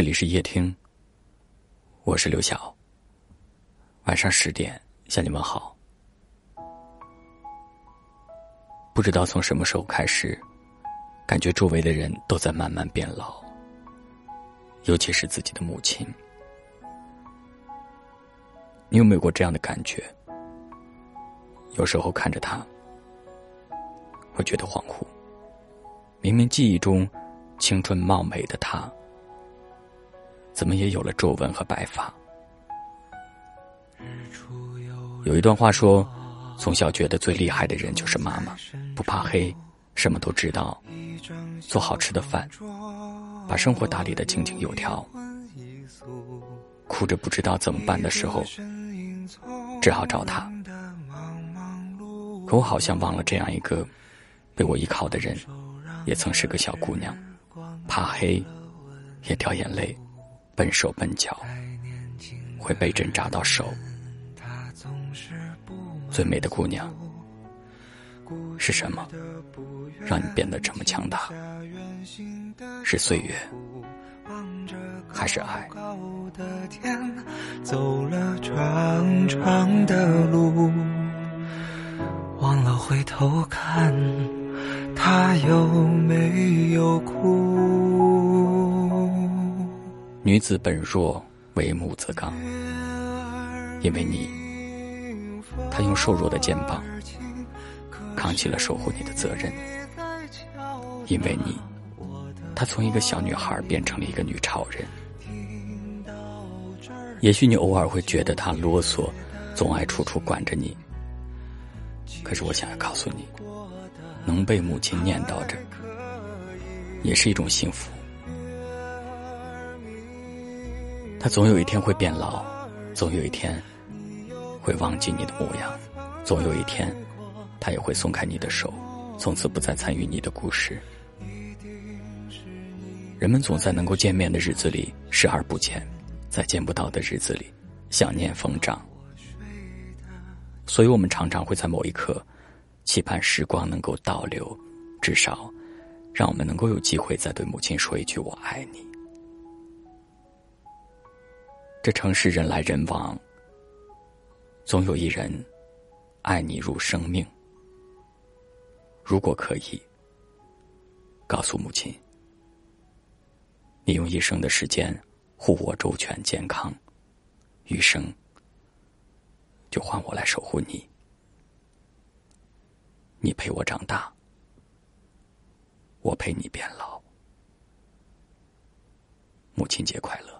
这里是夜听，我是刘晓。晚上十点向你们好。不知道从什么时候开始，感觉周围的人都在慢慢变老，尤其是自己的母亲。你有没有过这样的感觉？有时候看着她，会觉得恍惚。明明记忆中青春貌美的她，怎么也有了皱纹和白发？有一段话说：“从小觉得最厉害的人就是妈妈，不怕黑，什么都知道，做好吃的饭，把生活打理的井井有条。哭着不知道怎么办的时候，只好找他。可我好像忘了这样一个被我依靠的人，也曾是个小姑娘，怕黑，也掉眼泪，笨手笨脚，会被针扎到手。”最美的姑娘是什么？让你变得这么强大？是岁月，还是爱？走了长长的路，忘了回头看，他有没有哭？女子本弱，为母则刚，因为你。他用瘦弱的肩膀扛起了守护你的责任，因为你，他从一个小女孩变成了一个女超人。也许你偶尔会觉得他啰嗦，总爱处处管着你。可是我想要告诉你，能被母亲念叨着，也是一种幸福。他总有一天会变老，总有一天。会忘记你的模样，总有一天，他也会松开你的手，从此不再参与你的故事。人们总在能够见面的日子里视而不见，在见不到的日子里想念疯长。所以我们常常会在某一刻，期盼时光能够倒流，至少，让我们能够有机会再对母亲说一句“我爱你”。这城市人来人往。总有一人爱你如生命。如果可以，告诉母亲，你用一生的时间护我周全健康，余生就换我来守护你。你陪我长大，我陪你变老。母亲节快乐！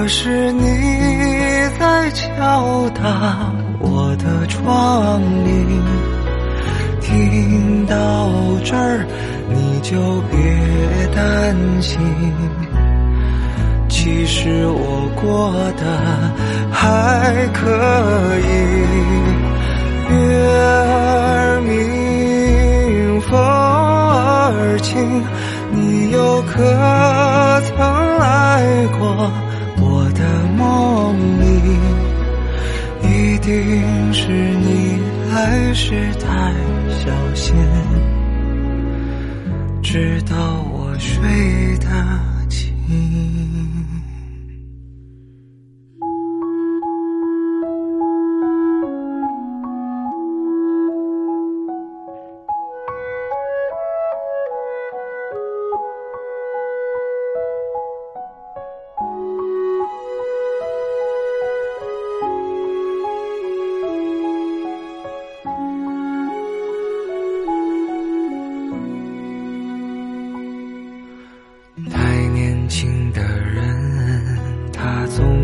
可是你在敲打我的窗棂，听到这儿你就别担心，其实我过得还可以。月儿明，风儿轻，你又可曾来过定是你来时太小心，直到我睡的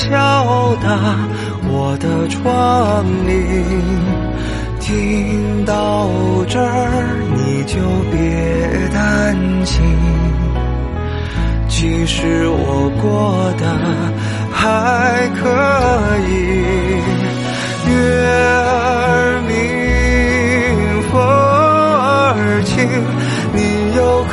敲打我的窗棂，听到这儿你就别担心，其实我过得还可以。月儿明，风儿轻，你又可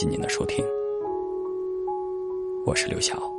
谢您的收听，我是刘晓。